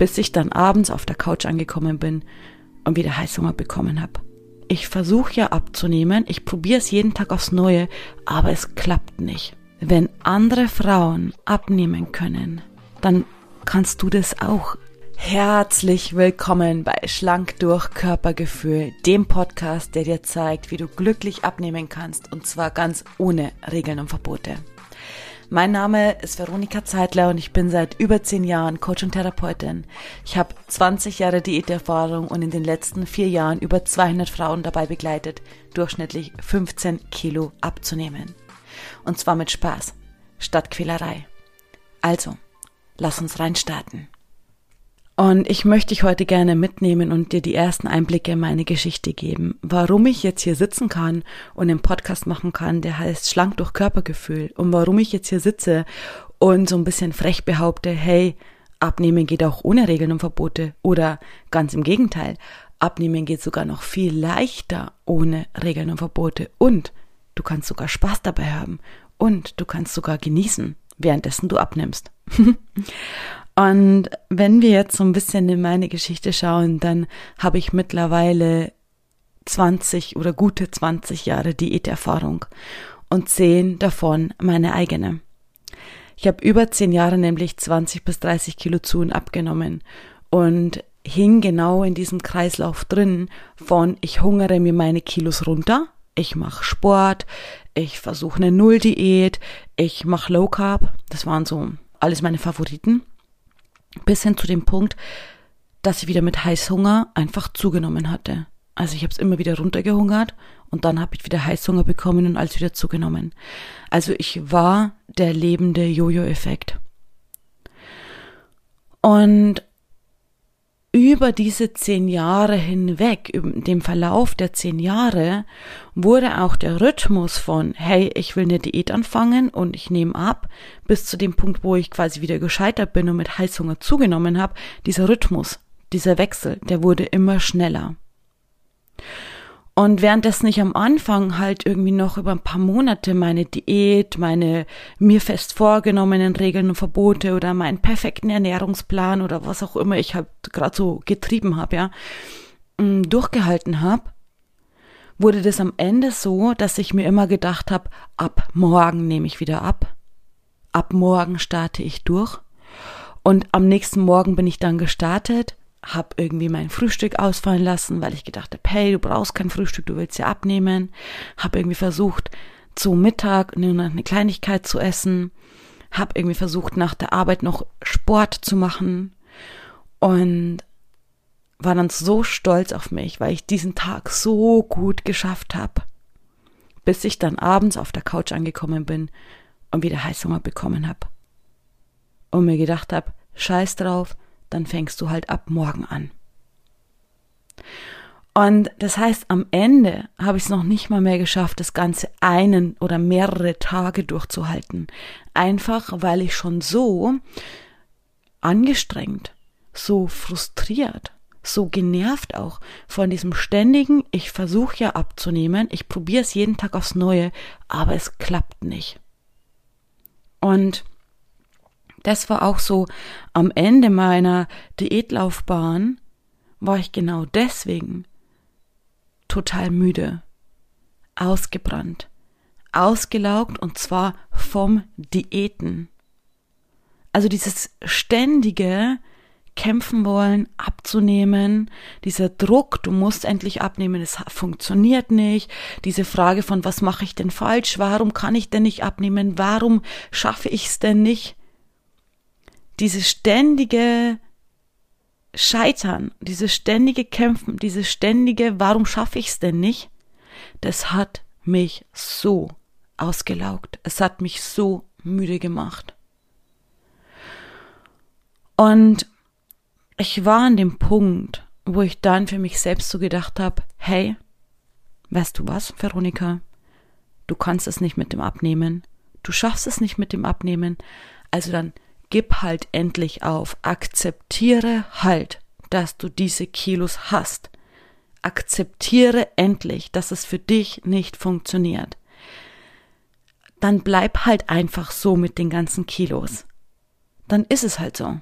bis ich dann abends auf der Couch angekommen bin und wieder Heißhunger bekommen habe. Ich versuche ja abzunehmen, ich probiere es jeden Tag aufs Neue, aber es klappt nicht. Wenn andere Frauen abnehmen können, dann kannst du das auch. Herzlich willkommen bei Schlank durch Körpergefühl, dem Podcast, der dir zeigt, wie du glücklich abnehmen kannst und zwar ganz ohne Regeln und Verbote. Mein Name ist Veronika Zeitler und ich bin seit über zehn Jahren Coach und Therapeutin. Ich habe 20 Jahre Diäterfahrung und in den letzten vier Jahren über 200 Frauen dabei begleitet, durchschnittlich 15 Kilo abzunehmen. Und zwar mit Spaß, statt Quälerei. Also, lass uns reinstarten. Und ich möchte dich heute gerne mitnehmen und dir die ersten Einblicke in meine Geschichte geben. Warum ich jetzt hier sitzen kann und einen Podcast machen kann, der heißt Schlank durch Körpergefühl. Und warum ich jetzt hier sitze und so ein bisschen frech behaupte, hey, Abnehmen geht auch ohne Regeln und Verbote. Oder ganz im Gegenteil, Abnehmen geht sogar noch viel leichter ohne Regeln und Verbote. Und du kannst sogar Spaß dabei haben. Und du kannst sogar genießen, währenddessen du abnimmst. Und wenn wir jetzt so ein bisschen in meine Geschichte schauen, dann habe ich mittlerweile 20 oder gute 20 Jahre Diäterfahrung und 10 davon meine eigene. Ich habe über 10 Jahre nämlich 20 bis 30 Kilo zu und abgenommen und hing genau in diesem Kreislauf drin von ich hungere mir meine Kilos runter, ich mache Sport, ich versuche eine Nulldiät, ich mache Low Carb, das waren so alles meine Favoriten bis hin zu dem Punkt, dass ich wieder mit Heißhunger einfach zugenommen hatte. Also ich habe es immer wieder runtergehungert und dann habe ich wieder Heißhunger bekommen und alles wieder zugenommen. Also ich war der lebende Jojo-Effekt. Und über diese zehn Jahre hinweg, über dem Verlauf der zehn Jahre, wurde auch der Rhythmus von, hey, ich will eine Diät anfangen und ich nehme ab, bis zu dem Punkt, wo ich quasi wieder gescheitert bin und mit Heißhunger zugenommen habe, dieser Rhythmus, dieser Wechsel, der wurde immer schneller. Und währenddessen ich am Anfang halt irgendwie noch über ein paar Monate meine Diät, meine mir fest vorgenommenen Regeln und Verbote oder meinen perfekten Ernährungsplan oder was auch immer ich halt gerade so getrieben habe, ja, mm, durchgehalten habe, wurde das am Ende so, dass ich mir immer gedacht habe, ab morgen nehme ich wieder ab. Ab morgen starte ich durch. Und am nächsten Morgen bin ich dann gestartet habe irgendwie mein Frühstück ausfallen lassen, weil ich gedacht habe, hey, du brauchst kein Frühstück, du willst ja abnehmen. Habe irgendwie versucht, zu Mittag nur noch eine Kleinigkeit zu essen. Habe irgendwie versucht, nach der Arbeit noch Sport zu machen. Und war dann so stolz auf mich, weil ich diesen Tag so gut geschafft habe. Bis ich dann abends auf der Couch angekommen bin und wieder Heißhunger bekommen habe. Und mir gedacht habe, scheiß drauf, dann fängst du halt ab morgen an. Und das heißt, am Ende habe ich es noch nicht mal mehr geschafft, das Ganze einen oder mehrere Tage durchzuhalten. Einfach weil ich schon so angestrengt, so frustriert, so genervt auch von diesem ständigen, ich versuche ja abzunehmen, ich probiere es jeden Tag aufs Neue, aber es klappt nicht. Und das war auch so am Ende meiner Diätlaufbahn, war ich genau deswegen total müde, ausgebrannt, ausgelaugt und zwar vom Diäten. Also dieses ständige kämpfen wollen, abzunehmen, dieser Druck, du musst endlich abnehmen, es funktioniert nicht, diese Frage von was mache ich denn falsch, warum kann ich denn nicht abnehmen, warum schaffe ich es denn nicht, dieses ständige Scheitern, dieses ständige Kämpfen, dieses ständige, warum schaffe ich es denn nicht, das hat mich so ausgelaugt. Es hat mich so müde gemacht. Und ich war an dem Punkt, wo ich dann für mich selbst so gedacht habe, hey, weißt du was, Veronika? Du kannst es nicht mit dem Abnehmen. Du schaffst es nicht mit dem Abnehmen. Also dann gib halt endlich auf. Akzeptiere halt, dass du diese Kilos hast. Akzeptiere endlich, dass es für dich nicht funktioniert. Dann bleib halt einfach so mit den ganzen Kilos. Dann ist es halt so.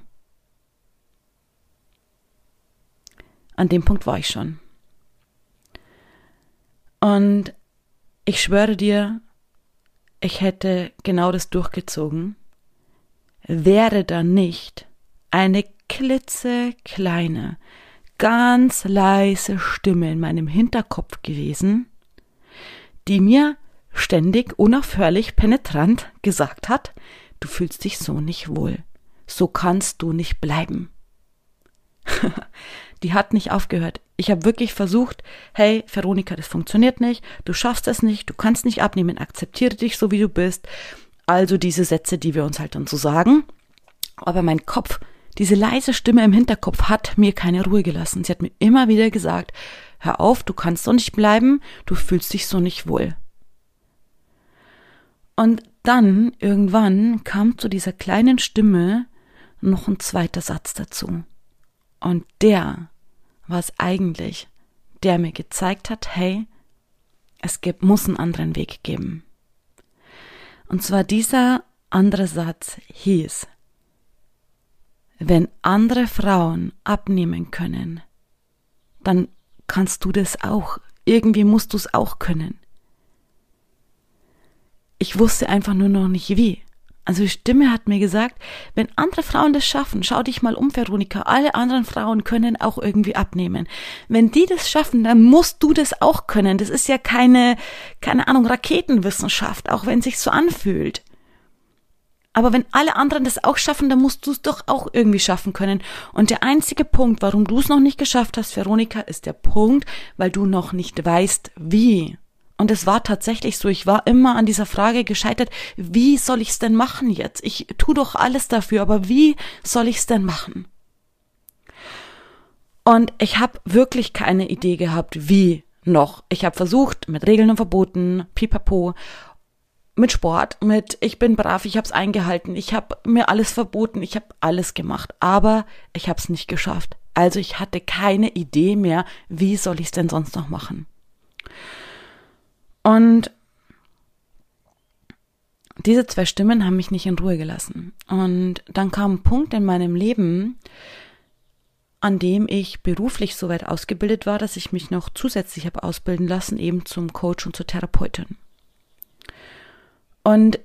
An dem Punkt war ich schon. Und ich schwöre dir, ich hätte genau das durchgezogen, wäre da nicht eine klitzekleine, ganz leise Stimme in meinem Hinterkopf gewesen, die mir ständig, unaufhörlich, penetrant gesagt hat, du fühlst dich so nicht wohl. So kannst du nicht bleiben. die hat nicht aufgehört. Ich habe wirklich versucht, hey, Veronika, das funktioniert nicht, du schaffst es nicht, du kannst nicht abnehmen, akzeptiere dich so, wie du bist. Also diese Sätze, die wir uns halt dann so sagen. Aber mein Kopf, diese leise Stimme im Hinterkopf hat mir keine Ruhe gelassen. Sie hat mir immer wieder gesagt, hör auf, du kannst so nicht bleiben, du fühlst dich so nicht wohl. Und dann irgendwann kam zu dieser kleinen Stimme noch ein zweiter Satz dazu. Und der war es eigentlich, der mir gezeigt hat, hey, es gibt, muss einen anderen Weg geben. Und zwar dieser andere Satz hieß, wenn andere Frauen abnehmen können, dann kannst du das auch. Irgendwie musst du es auch können. Ich wusste einfach nur noch nicht wie. Also die Stimme hat mir gesagt, wenn andere Frauen das schaffen, schau dich mal um, Veronika, alle anderen Frauen können auch irgendwie abnehmen. Wenn die das schaffen, dann musst du das auch können. Das ist ja keine, keine Ahnung, Raketenwissenschaft, auch wenn sich so anfühlt. Aber wenn alle anderen das auch schaffen, dann musst du es doch auch irgendwie schaffen können. Und der einzige Punkt, warum du es noch nicht geschafft hast, Veronika, ist der Punkt, weil du noch nicht weißt, wie. Und es war tatsächlich so, ich war immer an dieser Frage gescheitert, wie soll ich es denn machen jetzt? Ich tu doch alles dafür, aber wie soll ich es denn machen? Und ich habe wirklich keine Idee gehabt, wie noch. Ich habe versucht, mit Regeln und Verboten, pipapo, mit Sport, mit ich bin brav, ich habe es eingehalten, ich habe mir alles verboten, ich habe alles gemacht, aber ich habe es nicht geschafft. Also ich hatte keine Idee mehr, wie soll ich es denn sonst noch machen. Und diese zwei Stimmen haben mich nicht in Ruhe gelassen. Und dann kam ein Punkt in meinem Leben, an dem ich beruflich so weit ausgebildet war, dass ich mich noch zusätzlich habe ausbilden lassen, eben zum Coach und zur Therapeutin. Und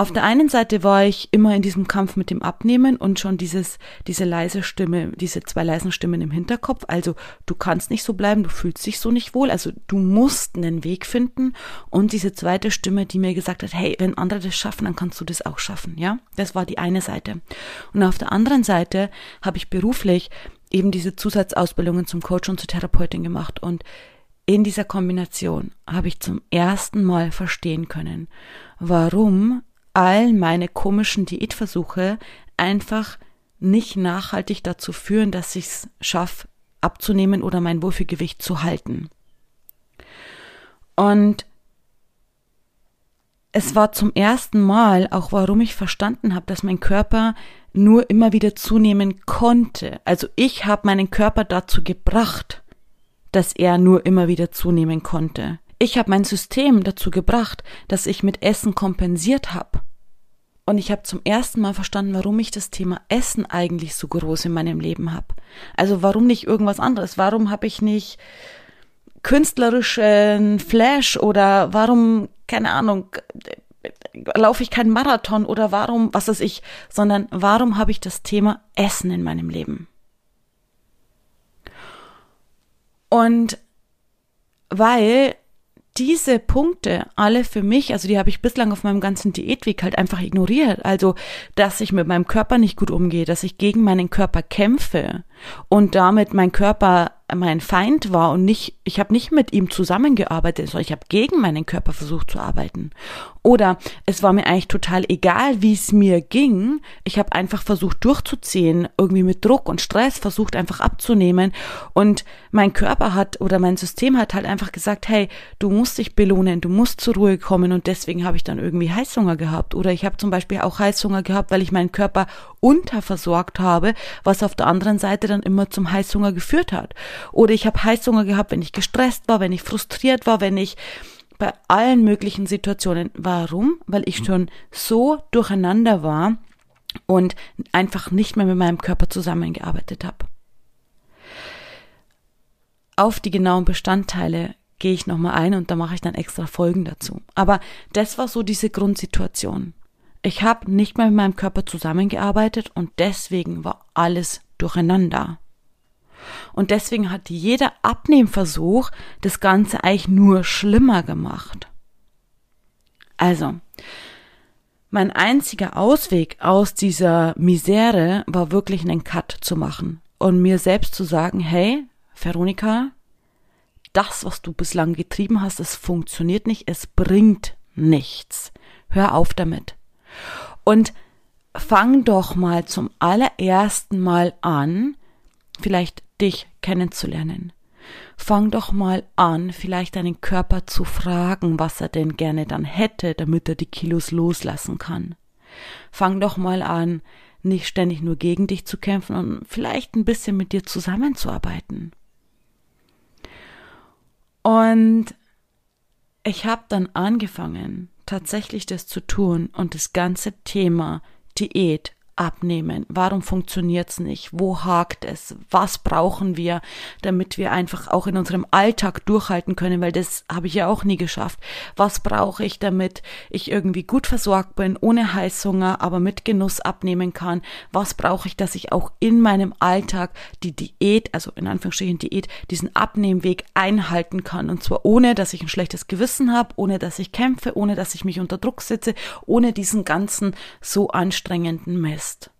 auf der einen Seite war ich immer in diesem Kampf mit dem Abnehmen und schon dieses, diese leise Stimme, diese zwei leisen Stimmen im Hinterkopf. Also du kannst nicht so bleiben, du fühlst dich so nicht wohl. Also du musst einen Weg finden. Und diese zweite Stimme, die mir gesagt hat, hey, wenn andere das schaffen, dann kannst du das auch schaffen. Ja, das war die eine Seite. Und auf der anderen Seite habe ich beruflich eben diese Zusatzausbildungen zum Coach und zur Therapeutin gemacht und in dieser Kombination habe ich zum ersten Mal verstehen können, warum all meine komischen Diätversuche einfach nicht nachhaltig dazu führen, dass ich es schaffe, abzunehmen oder mein Wohlfühlgewicht zu halten. Und es war zum ersten Mal auch, warum ich verstanden habe, dass mein Körper nur immer wieder zunehmen konnte. Also ich habe meinen Körper dazu gebracht, dass er nur immer wieder zunehmen konnte. Ich habe mein System dazu gebracht, dass ich mit Essen kompensiert habe. Und ich habe zum ersten Mal verstanden, warum ich das Thema Essen eigentlich so groß in meinem Leben habe. Also warum nicht irgendwas anderes? Warum habe ich nicht künstlerischen Flash oder warum, keine Ahnung, laufe ich keinen Marathon oder warum, was weiß ich, sondern warum habe ich das Thema Essen in meinem Leben? Und weil diese Punkte alle für mich, also die habe ich bislang auf meinem ganzen Diätweg halt einfach ignoriert. Also, dass ich mit meinem Körper nicht gut umgehe, dass ich gegen meinen Körper kämpfe und damit mein Körper mein Feind war und nicht, ich habe nicht mit ihm zusammengearbeitet, sondern ich habe gegen meinen Körper versucht zu arbeiten. Oder es war mir eigentlich total egal, wie es mir ging. Ich habe einfach versucht durchzuziehen, irgendwie mit Druck und Stress versucht einfach abzunehmen. Und mein Körper hat oder mein System hat halt einfach gesagt, hey, du musst dich belohnen, du musst zur Ruhe kommen. Und deswegen habe ich dann irgendwie Heißhunger gehabt. Oder ich habe zum Beispiel auch Heißhunger gehabt, weil ich meinen Körper unterversorgt habe, was auf der anderen Seite dann immer zum Heißhunger geführt hat. Oder ich habe Heißhunger gehabt, wenn ich gestresst war, wenn ich frustriert war, wenn ich bei allen möglichen Situationen. Warum? Weil ich schon so durcheinander war und einfach nicht mehr mit meinem Körper zusammengearbeitet habe. Auf die genauen Bestandteile gehe ich nochmal ein und da mache ich dann extra Folgen dazu. Aber das war so diese Grundsituation. Ich habe nicht mehr mit meinem Körper zusammengearbeitet und deswegen war alles durcheinander. Und deswegen hat jeder Abnehmversuch das Ganze eigentlich nur schlimmer gemacht. Also, mein einziger Ausweg aus dieser Misere war wirklich einen Cut zu machen und mir selbst zu sagen, hey, Veronika, das, was du bislang getrieben hast, es funktioniert nicht, es bringt nichts. Hör auf damit. Und fang doch mal zum allerersten Mal an, vielleicht dich kennenzulernen. Fang doch mal an, vielleicht deinen Körper zu fragen, was er denn gerne dann hätte, damit er die Kilos loslassen kann. Fang doch mal an, nicht ständig nur gegen dich zu kämpfen und vielleicht ein bisschen mit dir zusammenzuarbeiten. Und ich habe dann angefangen, tatsächlich das zu tun und das ganze Thema Diät abnehmen? Warum funktioniert's nicht? Wo hakt es? Was brauchen wir, damit wir einfach auch in unserem Alltag durchhalten können? Weil das habe ich ja auch nie geschafft. Was brauche ich, damit ich irgendwie gut versorgt bin, ohne Heißhunger, aber mit Genuss abnehmen kann? Was brauche ich, dass ich auch in meinem Alltag die Diät, also in Anführungsstrichen Diät, diesen Abnehmweg einhalten kann? Und zwar ohne, dass ich ein schlechtes Gewissen habe, ohne dass ich kämpfe, ohne dass ich mich unter Druck setze, ohne diesen ganzen so anstrengenden Mess.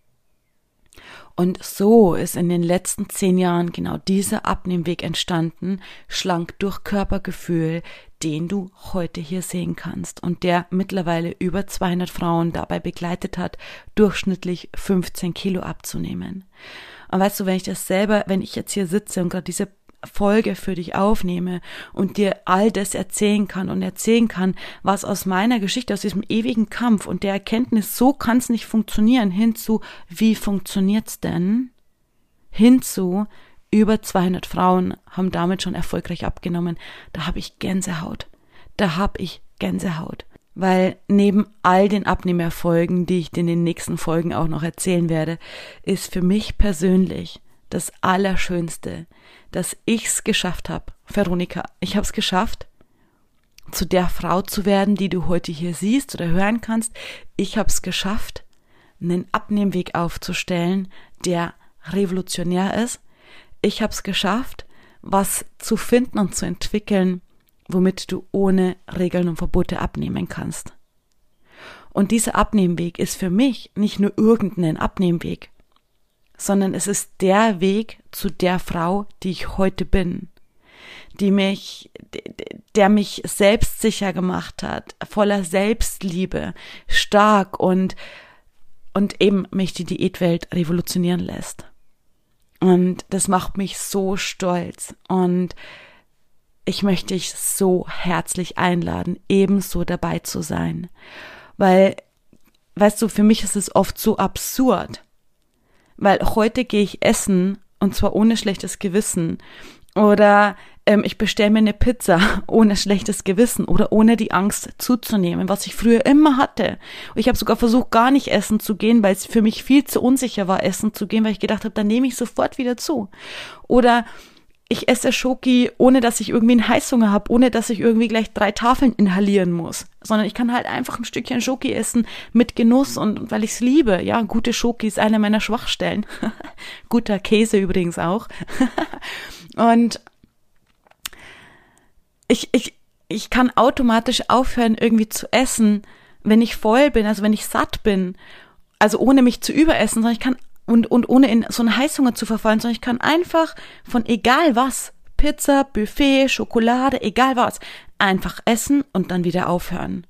Und so ist in den letzten zehn Jahren genau dieser Abnehmweg entstanden, schlank durch Körpergefühl, den du heute hier sehen kannst und der mittlerweile über 200 Frauen dabei begleitet hat, durchschnittlich 15 Kilo abzunehmen. Und weißt du, wenn ich das selber, wenn ich jetzt hier sitze und gerade diese Folge für dich aufnehme und dir all das erzählen kann und erzählen kann, was aus meiner Geschichte, aus diesem ewigen Kampf und der Erkenntnis, so kann es nicht funktionieren, hinzu, wie funktioniert's denn? Hinzu, über 200 Frauen haben damit schon erfolgreich abgenommen. Da habe ich Gänsehaut. Da habe ich Gänsehaut. Weil neben all den Abnehmerfolgen, die ich dir in den nächsten Folgen auch noch erzählen werde, ist für mich persönlich das Allerschönste, dass ich's geschafft habe. Veronika, ich habe es geschafft, zu der Frau zu werden, die du heute hier siehst oder hören kannst. Ich habe es geschafft, einen Abnehmweg aufzustellen, der revolutionär ist. Ich habe es geschafft, was zu finden und zu entwickeln, womit du ohne Regeln und Verbote abnehmen kannst. Und dieser Abnehmweg ist für mich nicht nur irgendein Abnehmweg, sondern es ist der Weg zu der Frau, die ich heute bin, die mich, der mich selbstsicher gemacht hat, voller Selbstliebe, stark und, und eben mich die Diätwelt revolutionieren lässt. Und das macht mich so stolz und ich möchte dich so herzlich einladen, ebenso dabei zu sein. Weil, weißt du, für mich ist es oft so absurd, weil heute gehe ich essen und zwar ohne schlechtes Gewissen. Oder ähm, ich bestelle mir eine Pizza ohne schlechtes Gewissen oder ohne die Angst zuzunehmen, was ich früher immer hatte. Und ich habe sogar versucht, gar nicht essen zu gehen, weil es für mich viel zu unsicher war, essen zu gehen, weil ich gedacht habe, dann nehme ich sofort wieder zu. Oder ich esse Schoki, ohne dass ich irgendwie einen Heißhunger habe, ohne dass ich irgendwie gleich drei Tafeln inhalieren muss, sondern ich kann halt einfach ein Stückchen Schoki essen mit Genuss und, weil ich es liebe. Ja, gute Schoki ist eine meiner Schwachstellen. Guter Käse übrigens auch. und ich, ich, ich kann automatisch aufhören, irgendwie zu essen, wenn ich voll bin, also wenn ich satt bin also ohne mich zu überessen, sondern ich kann und, und ohne in so einen Heißhunger zu verfallen, sondern ich kann einfach von egal was, Pizza, Buffet, Schokolade, egal was, einfach essen und dann wieder aufhören.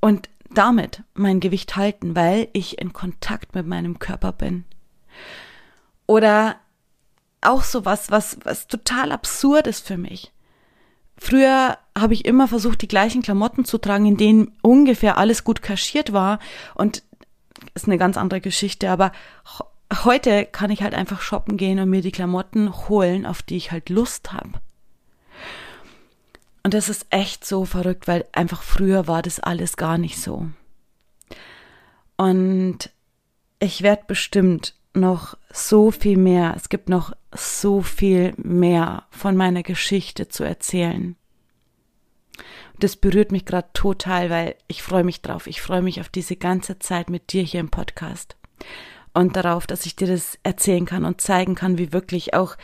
Und damit mein Gewicht halten, weil ich in Kontakt mit meinem Körper bin. Oder auch so was, was, was total absurd ist für mich. Früher habe ich immer versucht, die gleichen Klamotten zu tragen, in denen ungefähr alles gut kaschiert war. Und ist eine ganz andere Geschichte, aber heute kann ich halt einfach shoppen gehen und mir die Klamotten holen, auf die ich halt Lust habe. Und das ist echt so verrückt, weil einfach früher war das alles gar nicht so. Und ich werde bestimmt noch so viel mehr, es gibt noch so viel mehr von meiner Geschichte zu erzählen. Das berührt mich gerade total, weil ich freue mich drauf. Ich freue mich auf diese ganze Zeit mit dir hier im Podcast und darauf, dass ich dir das erzählen kann und zeigen kann, wie wirklich auch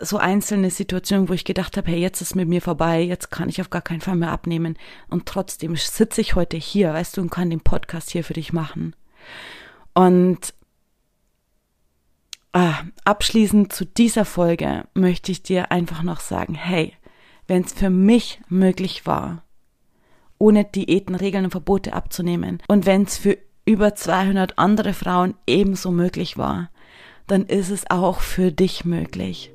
so einzelne Situationen, wo ich gedacht habe, hey, jetzt ist mit mir vorbei, jetzt kann ich auf gar keinen Fall mehr abnehmen. Und trotzdem sitze ich heute hier, weißt du, und kann den Podcast hier für dich machen. Und ah, abschließend zu dieser Folge möchte ich dir einfach noch sagen, hey, wenn es für mich möglich war, ohne Diäten, Regeln und Verbote abzunehmen, und wenn es für über 200 andere Frauen ebenso möglich war, dann ist es auch für dich möglich.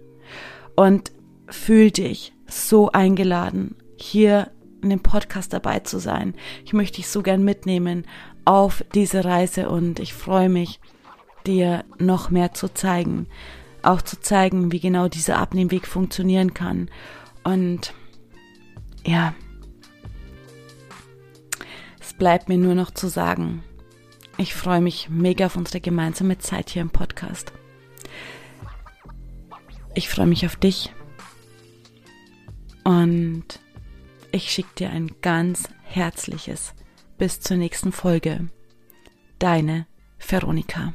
Und fühl dich so eingeladen, hier in dem Podcast dabei zu sein. Ich möchte dich so gern mitnehmen auf diese Reise und ich freue mich, dir noch mehr zu zeigen. Auch zu zeigen, wie genau dieser Abnehmweg funktionieren kann. Und ja, es bleibt mir nur noch zu sagen, ich freue mich mega auf unsere gemeinsame Zeit hier im Podcast. Ich freue mich auf dich und ich schicke dir ein ganz herzliches bis zur nächsten Folge. Deine Veronika.